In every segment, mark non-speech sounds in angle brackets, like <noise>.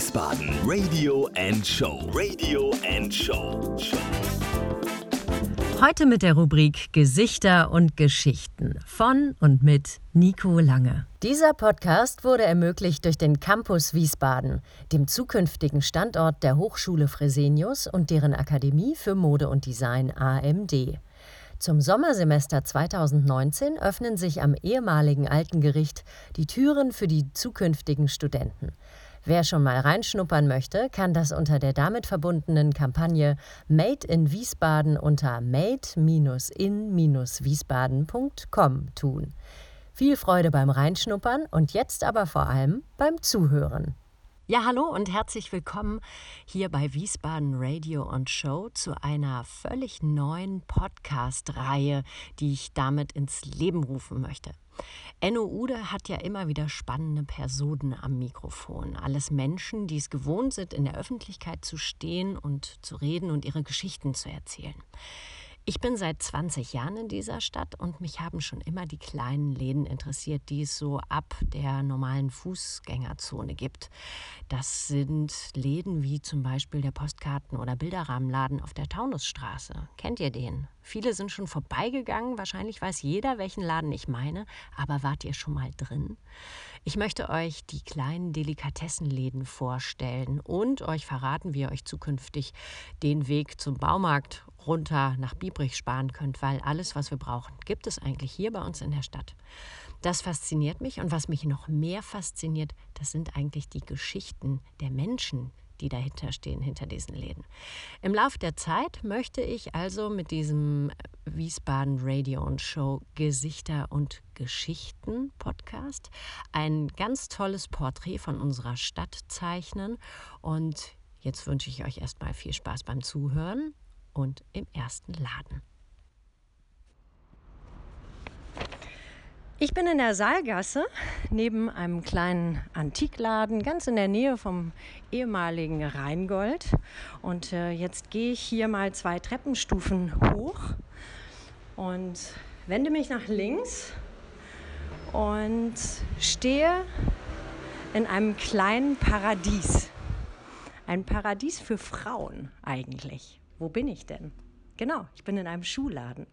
Wiesbaden. Radio and Show. Radio and Show. Heute mit der Rubrik Gesichter und Geschichten von und mit Nico Lange. Dieser Podcast wurde ermöglicht durch den Campus Wiesbaden, dem zukünftigen Standort der Hochschule Fresenius und deren Akademie für Mode und Design AMD. Zum Sommersemester 2019 öffnen sich am ehemaligen Alten Gericht die Türen für die zukünftigen Studenten. Wer schon mal reinschnuppern möchte, kann das unter der damit verbundenen Kampagne Made in Wiesbaden unter made-in-wiesbaden.com tun. Viel Freude beim Reinschnuppern und jetzt aber vor allem beim Zuhören. Ja, hallo und herzlich willkommen hier bei Wiesbaden Radio und Show zu einer völlig neuen Podcast-Reihe, die ich damit ins Leben rufen möchte. Enno Ude hat ja immer wieder spannende Personen am Mikrofon. Alles Menschen, die es gewohnt sind, in der Öffentlichkeit zu stehen und zu reden und ihre Geschichten zu erzählen. Ich bin seit 20 Jahren in dieser Stadt und mich haben schon immer die kleinen Läden interessiert, die es so ab der normalen Fußgängerzone gibt. Das sind Läden wie zum Beispiel der Postkarten- oder Bilderrahmenladen auf der Taunusstraße. Kennt ihr den? Viele sind schon vorbeigegangen, wahrscheinlich weiß jeder, welchen Laden ich meine, aber wart ihr schon mal drin? Ich möchte euch die kleinen Delikatessenläden vorstellen und euch verraten, wie ihr euch zukünftig den Weg zum Baumarkt runter nach Biebrich sparen könnt, weil alles, was wir brauchen, gibt es eigentlich hier bei uns in der Stadt. Das fasziniert mich und was mich noch mehr fasziniert, das sind eigentlich die Geschichten der Menschen, die dahinter stehen, hinter diesen Läden. Im Laufe der Zeit möchte ich also mit diesem Wiesbaden Radio und Show Gesichter und Geschichten Podcast ein ganz tolles Porträt von unserer Stadt zeichnen und jetzt wünsche ich euch erstmal viel Spaß beim Zuhören und im ersten Laden. Ich bin in der Saalgasse neben einem kleinen Antikladen, ganz in der Nähe vom ehemaligen Rheingold. Und äh, jetzt gehe ich hier mal zwei Treppenstufen hoch und wende mich nach links und stehe in einem kleinen Paradies. Ein Paradies für Frauen eigentlich wo bin ich denn? Genau, ich bin in einem Schuhladen.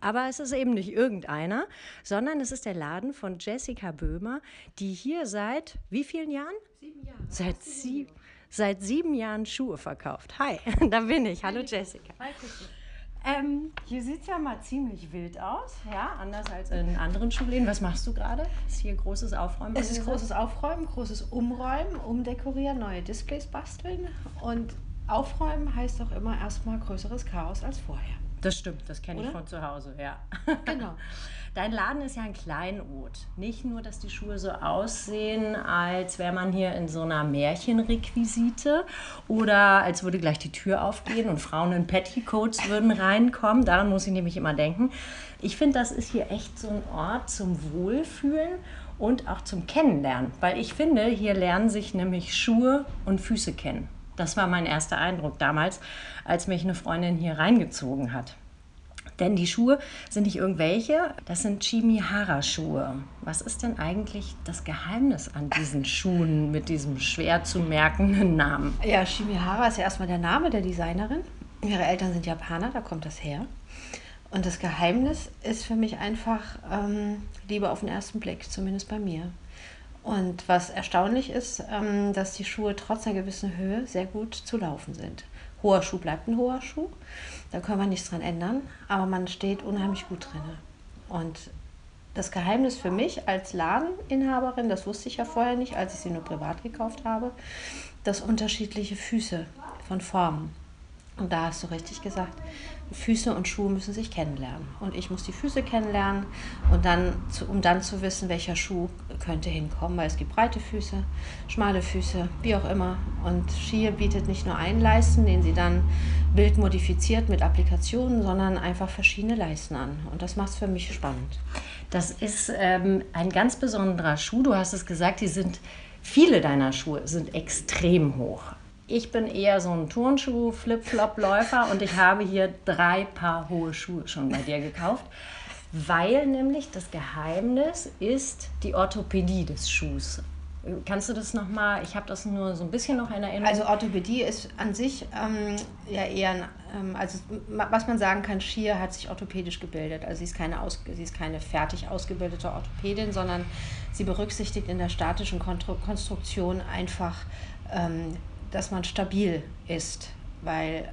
Aber es ist eben nicht irgendeiner, sondern es ist der Laden von Jessica Böhmer, die hier seit wie vielen Jahren? Sieben Jahre. Seit, sie, seit sieben Jahren Schuhe verkauft. Hi, <laughs> da bin ich. Hallo Jessica. Hi, ähm, hier sieht es ja mal ziemlich wild aus, ja, anders als in anderen Schuhläden. Was machst du gerade? Ist hier großes Aufräumen? Es ist großes Aufräumen, großes Umräumen, umdekorieren, neue Displays basteln und Aufräumen heißt doch immer erstmal größeres Chaos als vorher. Das stimmt, das kenne ich von zu Hause, ja. <laughs> Genau. Dein Laden ist ja ein Kleinod. Nicht nur, dass die Schuhe so aussehen, als wäre man hier in so einer Märchenrequisite oder als würde gleich die Tür aufgehen und Frauen in Petticoats würden reinkommen. Daran muss ich nämlich immer denken. Ich finde, das ist hier echt so ein Ort zum Wohlfühlen und auch zum Kennenlernen. Weil ich finde, hier lernen sich nämlich Schuhe und Füße kennen. Das war mein erster Eindruck damals, als mich eine Freundin hier reingezogen hat. Denn die Schuhe sind nicht irgendwelche, das sind Chimihara-Schuhe. Was ist denn eigentlich das Geheimnis an diesen Schuhen mit diesem schwer zu merkenden Namen? Ja, Chimihara ist ja erstmal der Name der Designerin. Ihre Eltern sind Japaner, da kommt das her. Und das Geheimnis ist für mich einfach ähm, Liebe auf den ersten Blick, zumindest bei mir. Und was erstaunlich ist, ähm, dass die Schuhe trotz einer gewissen Höhe sehr gut zu laufen sind. Hoher Schuh bleibt ein hoher Schuh, da können wir nichts dran ändern, aber man steht unheimlich gut drin. Und das Geheimnis für mich als Ladeninhaberin, das wusste ich ja vorher nicht, als ich sie nur privat gekauft habe, das unterschiedliche Füße von Formen. Und da hast du richtig gesagt, Füße und Schuhe müssen sich kennenlernen. Und ich muss die Füße kennenlernen, und dann, um dann zu wissen, welcher Schuh könnte hinkommen, weil es gibt breite Füße, schmale Füße, wie auch immer. Und Skier bietet nicht nur einen Leisten, den sie dann bildmodifiziert mit Applikationen, sondern einfach verschiedene Leisten an. Und das macht es für mich spannend. Das ist ähm, ein ganz besonderer Schuh. Du hast es gesagt, die sind, viele deiner Schuhe sind extrem hoch. Ich bin eher so ein Turnschuh, Flip-Flop-Läufer und ich habe hier drei Paar hohe Schuhe schon bei dir gekauft, weil nämlich das Geheimnis ist die Orthopädie des Schuhs. Kannst du das nochmal, ich habe das nur so ein bisschen noch in Erinnerung. Also Orthopädie ist an sich ähm, ja eher, ähm, also was man sagen kann, Schier hat sich orthopädisch gebildet. Also sie ist keine, aus, sie ist keine fertig ausgebildete Orthopädin, sondern sie berücksichtigt in der statischen Konstruktion einfach, ähm, dass man stabil ist, weil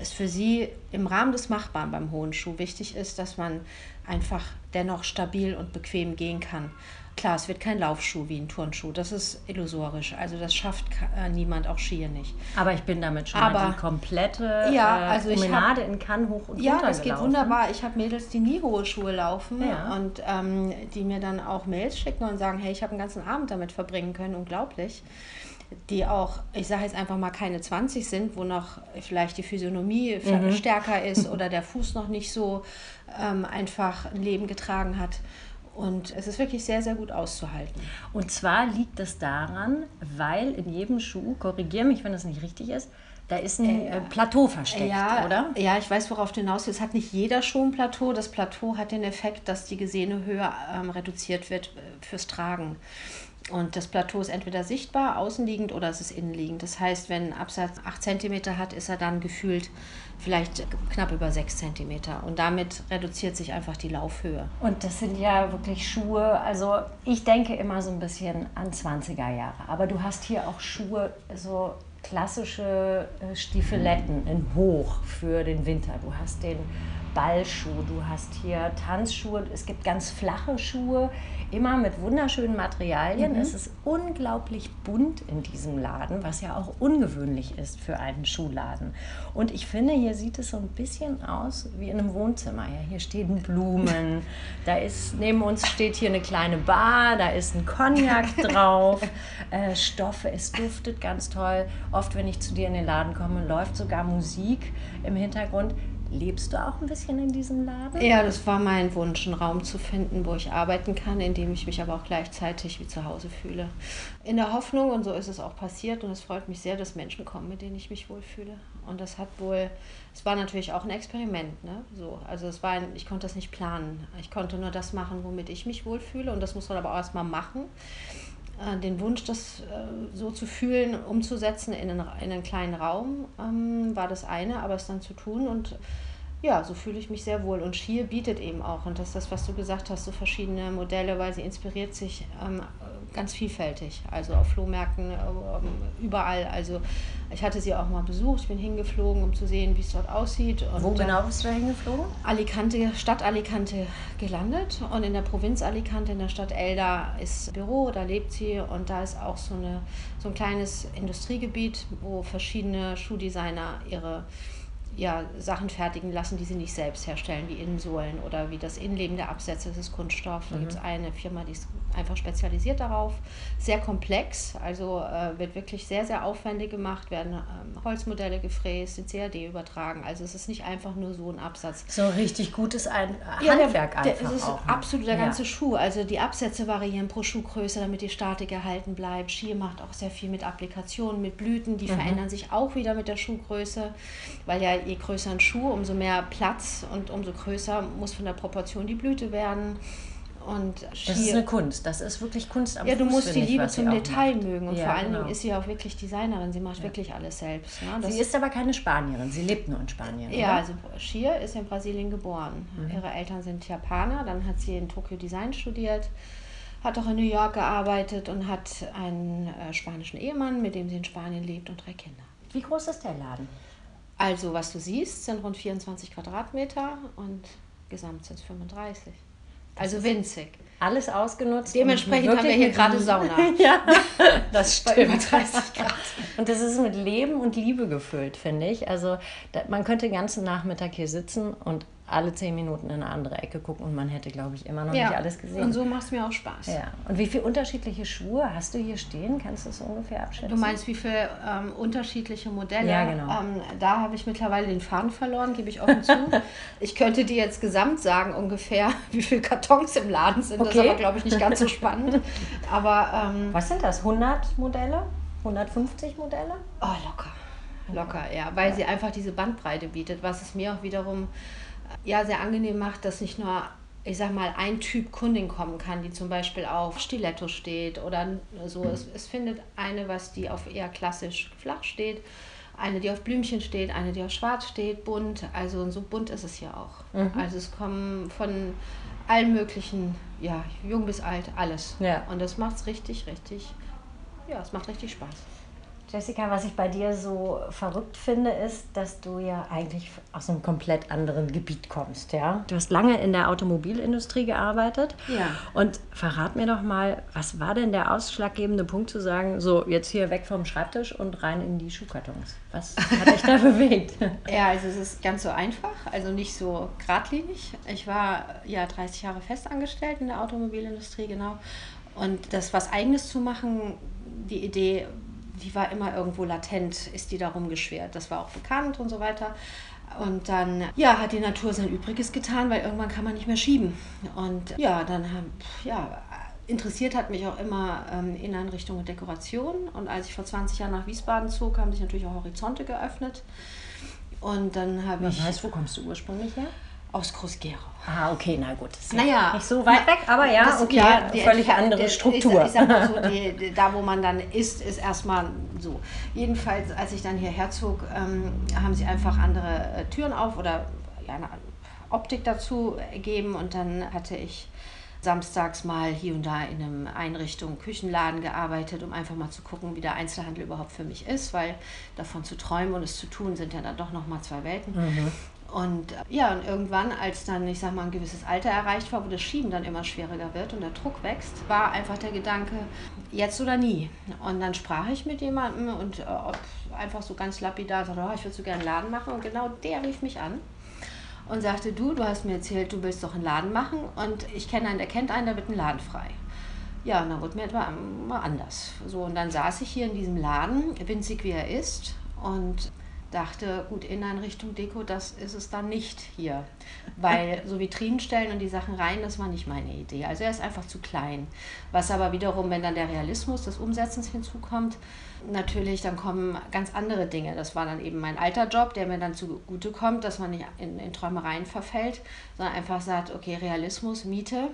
es für sie im Rahmen des Machbaren beim hohen Schuh wichtig ist, dass man einfach dennoch stabil und bequem gehen kann. Klar, es wird kein Laufschuh wie ein Turnschuh. Das ist illusorisch. Also das schafft äh, niemand, auch Skier nicht. Aber ich bin damit schon Aber, die komplette ja, äh, also Promenade in Cannes hoch und ja, runter Ja, das geht wunderbar. Ich habe Mädels, die nie hohe Schuhe laufen ja. und ähm, die mir dann auch Mails schicken und sagen, hey, ich habe einen ganzen Abend damit verbringen können. Unglaublich die auch, ich sage jetzt einfach mal keine 20 sind, wo noch vielleicht die Physiognomie mhm. stärker ist <laughs> oder der Fuß noch nicht so ähm, einfach ein Leben getragen hat. Und es ist wirklich sehr, sehr gut auszuhalten. Und zwar liegt es daran, weil in jedem Schuh, korrigiere mich, wenn das nicht richtig ist, da ist ein äh, Plateau versteckt, ja, oder? Ja, ich weiß, worauf du hinaus willst. Es hat nicht jeder Schuh ein Plateau. Das Plateau hat den Effekt, dass die gesehene Höhe ähm, reduziert wird äh, fürs Tragen. Und das Plateau ist entweder sichtbar, außenliegend oder es ist innenliegend. Das heißt, wenn ein Absatz 8 cm hat, ist er dann gefühlt vielleicht knapp über 6 cm. Und damit reduziert sich einfach die Laufhöhe. Und das sind ja wirklich Schuhe, also ich denke immer so ein bisschen an 20er Jahre. Aber du hast hier auch Schuhe, so klassische äh, Stiefeletten in Hoch für den Winter. Du hast den Ballschuh, du hast hier Tanzschuhe, es gibt ganz flache Schuhe, immer mit wunderschönen Materialien. Mhm. Es ist unglaublich bunt in diesem Laden, was ja auch ungewöhnlich ist für einen Schuhladen. Und ich finde, hier sieht es so ein bisschen aus wie in einem Wohnzimmer. Ja, hier stehen Blumen, <laughs> da ist neben uns steht hier eine kleine Bar, da ist ein Cognac <laughs> drauf, äh, Stoffe, es duftet ganz toll. Oft, wenn ich zu dir in den Laden komme, läuft sogar Musik im Hintergrund. Lebst du auch ein bisschen in diesem Laden? Ja, das war mein Wunsch, einen Raum zu finden, wo ich arbeiten kann, in dem ich mich aber auch gleichzeitig wie zu Hause fühle. In der Hoffnung, und so ist es auch passiert, und es freut mich sehr, dass Menschen kommen, mit denen ich mich wohlfühle. Und das hat wohl, es war natürlich auch ein Experiment, ne? So, also es war ein, ich konnte das nicht planen. Ich konnte nur das machen, womit ich mich wohlfühle, und das muss man aber auch erstmal machen den Wunsch, das äh, so zu fühlen, umzusetzen in einen, in einen kleinen Raum, ähm, war das eine, aber es dann zu tun und ja, so fühle ich mich sehr wohl. Und Schier bietet eben auch, und das ist das, was du gesagt hast, so verschiedene Modelle, weil sie inspiriert sich ähm, ganz vielfältig. Also auf Flohmärkten, äh, überall. Also ich hatte sie auch mal besucht, ich bin hingeflogen, um zu sehen, wie es dort aussieht. Und Wo genau bist du hingeflogen? Alicante, Stadt Alicante gelandet. Und in der Provinz Alicante, in der Stadt Elda, ist Büro, da lebt sie. Und da ist auch so, eine, so ein kleines Industriegebiet, wo verschiedene Schuhdesigner ihre ja, Sachen fertigen lassen, die sie nicht selbst herstellen, wie Innensohlen oder wie das Innenleben der Absätze, das ist Kunststoff. Da mhm. gibt es eine Firma, die ist einfach spezialisiert darauf. Sehr komplex, also äh, wird wirklich sehr, sehr aufwendig gemacht, werden ähm, Holzmodelle gefräst, in CAD übertragen. Also es ist nicht einfach nur so ein Absatz. So richtig gutes ein ja, Handwerk der, der, einfach. Es ist auch, ne? absolut der ganze ja. Schuh. Also die Absätze variieren pro Schuhgröße, damit die Statik erhalten bleibt. Schier macht auch sehr viel mit Applikationen, mit Blüten, die mhm. verändern sich auch wieder mit der Schuhgröße, weil ja je größer ein Schuh, umso mehr Platz und umso größer muss von der Proportion die Blüte werden. Und das ist eine Kunst, das ist wirklich Kunst am Ja, du Fuß, musst die Liebe ich, zum Detail macht. mögen. Und ja, vor allen genau. Dingen ist sie auch wirklich Designerin, sie macht ja. wirklich alles selbst. Ja, sie ist aber keine Spanierin, sie lebt nur in Spanien. Ja, oder? also Shir ist in Brasilien geboren. Mhm. Ihre Eltern sind Japaner, dann hat sie in Tokio Design studiert, hat auch in New York gearbeitet und hat einen äh, spanischen Ehemann, mit dem sie in Spanien lebt und drei Kinder. Wie groß ist der Laden? Also, was du siehst, sind rund 24 Quadratmeter und gesamt sind es 35. Also winzig. Alles ausgenutzt. Dementsprechend haben wir hier gerade Sauna. <laughs> ja, <laughs> das stimmt. 30 Grad. Und das ist mit Leben und Liebe gefüllt, finde ich. Also da, man könnte den ganzen Nachmittag hier sitzen und alle zehn Minuten in eine andere Ecke gucken und man hätte, glaube ich, immer noch ja. nicht alles gesehen. Und so macht es mir auch Spaß. Ja. Und wie viele unterschiedliche Schuhe hast du hier stehen? Kannst du es ungefähr abschätzen? Du meinst, wie viele ähm, unterschiedliche Modelle? Ja, genau. Ähm, da habe ich mittlerweile den Faden verloren, gebe ich offen zu. <laughs> ich könnte dir jetzt gesamt sagen, ungefähr, <laughs> wie viele Kartons im Laden sind. Okay. Das ist aber, glaube ich, nicht ganz so <laughs> spannend. aber, ähm, Was sind das? 100 Modelle? 150 Modelle? Oh, locker. Locker, ja, weil ja. sie einfach diese Bandbreite bietet, was es mir auch wiederum ja sehr angenehm macht, dass nicht nur ich sag mal, ein Typ Kundin kommen kann, die zum Beispiel auf Stiletto steht oder so. Es, es findet eine, was die auf eher klassisch flach steht, eine, die auf Blümchen steht, eine, die auf Schwarz steht, bunt. Also so bunt ist es hier auch. Mhm. Also es kommen von allen möglichen, ja, jung bis alt, alles. Ja. Und das macht es richtig, richtig, ja, es macht richtig Spaß. Jessica, was ich bei dir so verrückt finde, ist, dass du ja eigentlich aus einem komplett anderen Gebiet kommst, ja? Du hast lange in der Automobilindustrie gearbeitet. Ja. Und verrat mir doch mal, was war denn der ausschlaggebende Punkt zu sagen, so jetzt hier weg vom Schreibtisch und rein in die Schuhkartons? Was hat dich da <laughs> bewegt? Ja, also es ist ganz so einfach, also nicht so geradlinig. Ich war ja 30 Jahre festangestellt in der Automobilindustrie, genau. Und das was Eigenes zu machen, die Idee die war immer irgendwo latent, ist die darum geschwert. Das war auch bekannt und so weiter. Und dann ja, hat die Natur sein Übriges getan, weil irgendwann kann man nicht mehr schieben. Und ja, dann ja, interessiert hat mich auch immer ähm, Inneneinrichtung und Dekoration. Und als ich vor 20 Jahren nach Wiesbaden zog, haben sich natürlich auch Horizonte geöffnet. Und dann habe ich. Was heißt, wo kommst du ursprünglich her? Aus Groß-Gerau. Ah, okay, na gut. Ist naja, nicht so weit weg, aber ja, das, okay, ja, die, völlig andere Struktur. Ich, ich sag mal so, <laughs> die, da wo man dann ist, ist erstmal so. Jedenfalls, als ich dann hierher zog, ähm, haben sie einfach andere äh, Türen auf oder ja, eine Optik dazu ergeben und dann hatte ich samstags mal hier und da in einem Einrichtung, Küchenladen gearbeitet, um einfach mal zu gucken, wie der Einzelhandel überhaupt für mich ist, weil davon zu träumen und es zu tun sind ja dann doch nochmal zwei Welten. Mhm. Und ja, und irgendwann, als dann, ich sag mal, ein gewisses Alter erreicht war, wo das Schieben dann immer schwieriger wird und der Druck wächst, war einfach der Gedanke, jetzt oder nie. Und dann sprach ich mit jemandem und äh, einfach so ganz lapidar sagte, oh, ich würde so gerne einen Laden machen. Und genau der rief mich an und sagte, du, du hast mir erzählt, du willst doch einen Laden machen und ich kenne einen, der kennt einen, der wird einen Laden frei. Ja, und dann wurde mir etwa mal anders. So, und dann saß ich hier in diesem Laden, winzig wie er ist, und dachte, gut, Inneneinrichtung, Deko, das ist es dann nicht hier. Weil <laughs> so Vitrinen stellen und die Sachen rein, das war nicht meine Idee. Also er ist einfach zu klein. Was aber wiederum, wenn dann der Realismus des Umsetzens hinzukommt, natürlich, dann kommen ganz andere Dinge. Das war dann eben mein alter Job, der mir dann zugute kommt, dass man nicht in, in Träumereien verfällt, sondern einfach sagt, okay, Realismus, Miete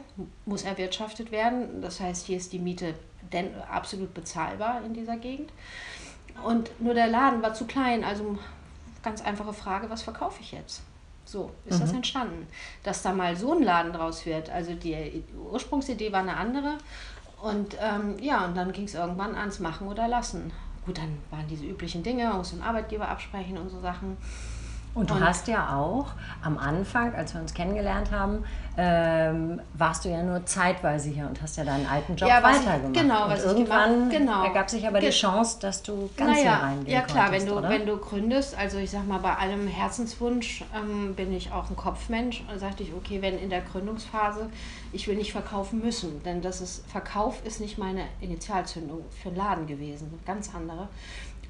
muss erwirtschaftet werden. Das heißt, hier ist die Miete denn absolut bezahlbar in dieser Gegend. Und nur der Laden war zu klein, also ganz einfache Frage, was verkaufe ich jetzt? So ist mhm. das entstanden. Dass da mal so ein Laden draus wird. Also die Ursprungsidee war eine andere. Und ähm, ja, und dann ging es irgendwann ans Machen oder Lassen. Gut, dann waren diese üblichen Dinge, man muss den Arbeitgeber absprechen und so Sachen. Und du und hast ja auch am Anfang, als wir uns kennengelernt haben, ähm, warst du ja nur zeitweise hier und hast ja deinen alten Job ja, weitergemacht. Genau, was und irgendwann genau. ergab sich aber die Chance, dass du ganz naja, hier reingehen Ja klar, konntest, wenn du, oder? wenn du gründest, also ich sag mal, bei allem Herzenswunsch ähm, bin ich auch ein Kopfmensch. Und sagte ich, okay, wenn in der Gründungsphase, ich will nicht verkaufen müssen, denn das ist, Verkauf ist nicht meine Initialzündung für einen Laden gewesen, ganz andere.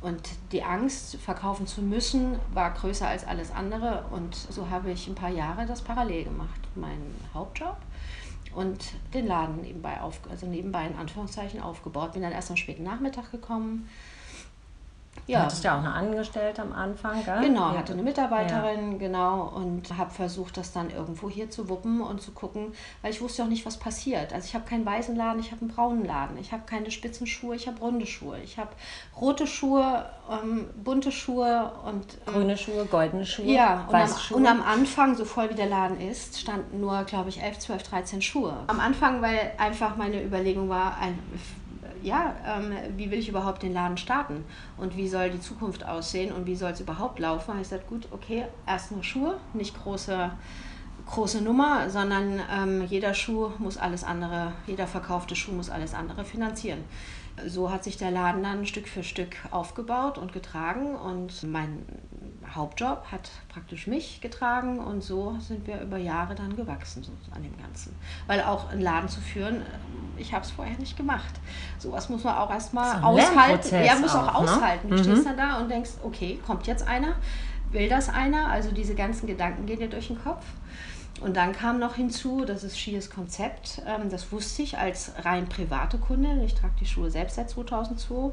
Und die Angst, verkaufen zu müssen, war größer als alles andere. Und so habe ich ein paar Jahre das parallel gemacht. Meinen Hauptjob und den Laden nebenbei, auf, also nebenbei in Anführungszeichen aufgebaut. Bin dann erst am späten Nachmittag gekommen ja. Du hattest ja auch eine Angestellte am Anfang, gell? Genau, ja. hatte eine Mitarbeiterin, ja. genau, und habe versucht, das dann irgendwo hier zu wuppen und zu gucken, weil ich wusste auch nicht, was passiert. Also ich habe keinen weißen Laden, ich habe einen braunen Laden, ich habe keine spitzen Schuhe, ich habe runde Schuhe, ich habe rote Schuhe, ähm, bunte Schuhe und... Ähm, Grüne Schuhe, goldene Schuhe, ja, und am, Schuhe. und am Anfang, so voll wie der Laden ist, standen nur, glaube ich, 11, 12, 13 Schuhe. Am Anfang, weil einfach meine Überlegung war, ein, ja, ähm, wie will ich überhaupt den Laden starten? Und wie soll die Zukunft aussehen? Und wie soll es überhaupt laufen? ich gesagt, gut, okay, erst nur Schuhe, nicht große, große Nummer, sondern ähm, jeder Schuh muss alles andere, jeder verkaufte Schuh muss alles andere finanzieren. So hat sich der Laden dann Stück für Stück aufgebaut und getragen und mein Hauptjob hat praktisch mich getragen und so sind wir über Jahre dann gewachsen so an dem Ganzen. Weil auch einen Laden zu führen, ich habe es vorher nicht gemacht. Sowas muss man auch erstmal aushalten. Ja, muss auch, auch ne? aushalten. Du mhm. stehst dann da und denkst, okay, kommt jetzt einer, will das einer? Also diese ganzen Gedanken gehen dir durch den Kopf. Und dann kam noch hinzu, das ist Schiers Konzept. Ähm, das wusste ich als rein private Kunde. Ich trage die Schuhe selbst seit 2002.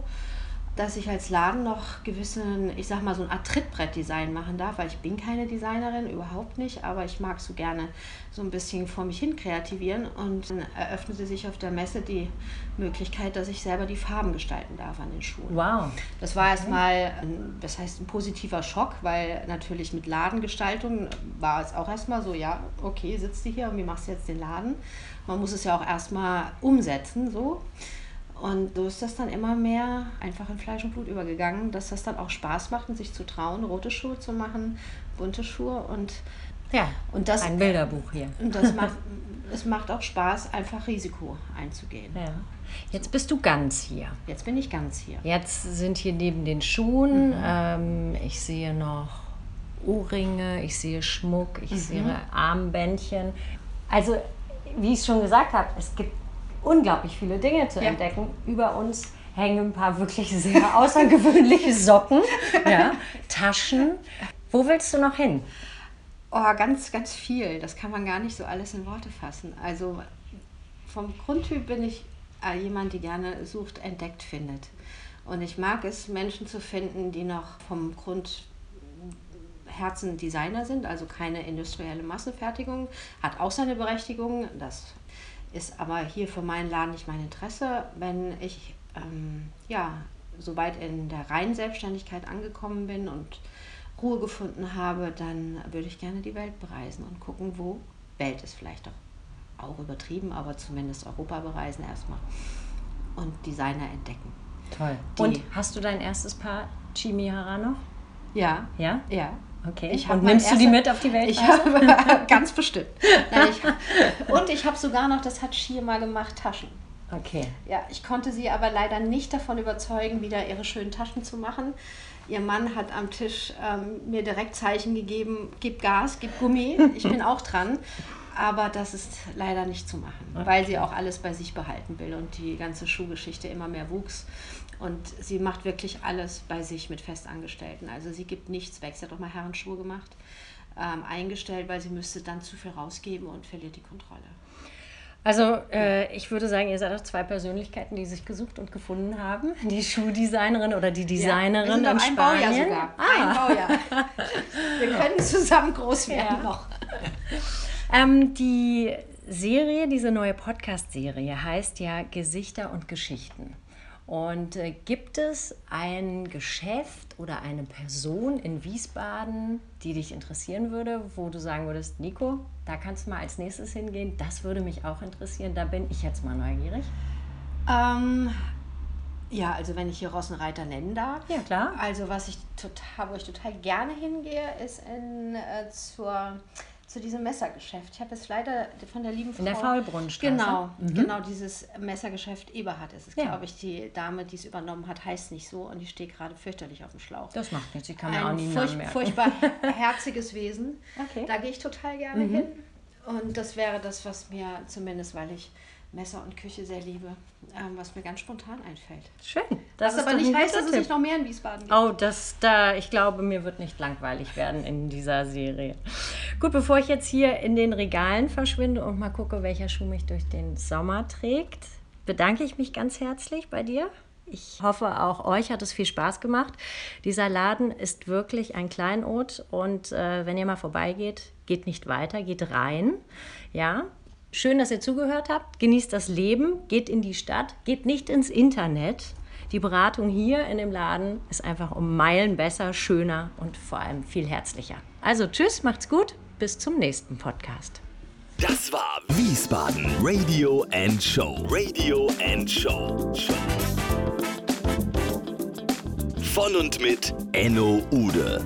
dass ich als Laden noch gewissen, ich sag mal, so ein Art Trittbrett-Design machen darf, weil ich bin keine Designerin, überhaupt nicht, aber ich mag so gerne so ein bisschen vor mich hin kreativieren und dann eröffnete sich auf der Messe die Möglichkeit, dass ich selber die Farben gestalten darf an den Schuhen. Wow. Das war erstmal, das heißt ein positiver Schock, weil natürlich mit Ladengestaltung war es auch erstmal so, ja, okay, sitzt du hier und wie machst du jetzt den Laden? Man muss es ja auch erstmal umsetzen, so. Und so ist das dann immer mehr einfach in Fleisch und Blut übergegangen, dass das dann auch Spaß macht und sich zu trauen, rote Schuhe zu machen, bunte Schuhe und ja, und das, ein Bilderbuch hier. <laughs> Und das macht, es macht auch Spaß, einfach Risiko einzugehen. Ja. Jetzt bist du ganz hier. Jetzt bin ich ganz hier. Jetzt sind hier neben den Schuhen, mhm. ähm, ich sehe noch Ohrringe, ich sehe Schmuck, ich mhm. sehe Armbändchen. Also, wie ich schon gesagt habe, es gibt unglaublich viele Dinge zu ja. entdecken. Über uns hängen ein paar wirklich sehr <laughs> außergewöhnliche Socken, ja, Taschen. Wo willst du noch hin? Oh, ganz, ganz viel. Das kann man gar nicht so alles in Worte fassen. Also vom Grundtyp bin ich äh, jemand, die gerne sucht, entdeckt, findet. Und ich mag es, Menschen zu finden, die noch vom Grundherzen Designer sind, also keine industrielle Massenfertigung. Hat auch seine Berechtigung, das ist aber hier für meinen Laden nicht mein Interesse. Wenn ich ähm, ja, soweit in der reinen Selbstständigkeit angekommen bin und Ruhe gefunden habe, dann würde ich gerne die Welt bereisen und gucken, wo Welt ist vielleicht auch, auch übertrieben, aber zumindest Europa bereisen erstmal und Designer entdecken. Toll. Die und hast du dein erstes Paar Chimihara noch? Ja. Ja? Ja. Okay. Ich und nimmst du die mit auf die Welt? Ich habe <laughs> ganz bestimmt. Nein, ich, <laughs> und ich habe sogar noch, das hat Shia mal gemacht, Taschen. Okay. Ja, ich konnte sie aber leider nicht davon überzeugen, wieder ihre schönen Taschen zu machen. Ihr Mann hat am Tisch ähm, mir direkt Zeichen gegeben, gib Gas, gib Gummi, ich bin auch dran. Aber das ist leider nicht zu machen, okay. weil sie auch alles bei sich behalten will und die ganze Schuhgeschichte immer mehr wuchs. Und sie macht wirklich alles bei sich mit Festangestellten. Also sie gibt nichts weg. Sie hat auch mal Herrenschuhe gemacht, ähm, eingestellt, weil sie müsste dann zu viel rausgeben und verliert die Kontrolle. Also äh, ich würde sagen, ihr seid auch zwei Persönlichkeiten, die sich gesucht und gefunden haben. Die Schuhdesignerin oder die Designerin ja, wir sind in ein Spanien. Baujahr sogar. Ah. Ein Baujahr. <laughs> wir können zusammen groß werden ja. <laughs> noch. Ähm, die Serie, diese neue Podcast-Serie heißt ja Gesichter und Geschichten. Und äh, gibt es ein Geschäft oder eine Person in Wiesbaden, die dich interessieren würde, wo du sagen würdest, Nico, da kannst du mal als nächstes hingehen, das würde mich auch interessieren, da bin ich jetzt mal neugierig? Ähm, ja, also wenn ich hier Rossenreiter nennen darf. Ja, klar. Also was ich total, wo ich total gerne hingehe, ist in, äh, zur zu diesem Messergeschäft. Ich habe es leider von der lieben Frau... In der Faulbrunnenstraße? Genau, mhm. genau dieses Messergeschäft Eberhard ist es, ja. glaube ich. Die Dame, die es übernommen hat, heißt nicht so und die steht gerade fürchterlich auf dem Schlauch. Das macht nichts, ich kann mir auch nie furch merken. furchtbar <laughs> herziges Wesen. Okay. Da gehe ich total gerne mhm. hin. Und das wäre das, was mir zumindest, weil ich Messer und Küche sehr liebe, ähm, was mir ganz spontan einfällt. Schön. Das was aber nicht heißt, dass es nicht noch mehr in Wiesbaden gibt. Oh, das da, ich glaube, mir wird nicht langweilig werden in dieser Serie. Gut, bevor ich jetzt hier in den Regalen verschwinde und mal gucke, welcher Schuh mich durch den Sommer trägt, bedanke ich mich ganz herzlich bei dir. Ich hoffe, auch euch hat es viel Spaß gemacht. Dieser Laden ist wirklich ein Kleinod und äh, wenn ihr mal vorbeigeht, geht nicht weiter, geht rein. Ja, Schön, dass ihr zugehört habt. Genießt das Leben, geht in die Stadt, geht nicht ins Internet. Die Beratung hier in dem Laden ist einfach um Meilen besser, schöner und vor allem viel herzlicher. Also tschüss, macht's gut, bis zum nächsten Podcast. Das war Wiesbaden Radio and Show. Radio and Show. Von und mit Enno Ude.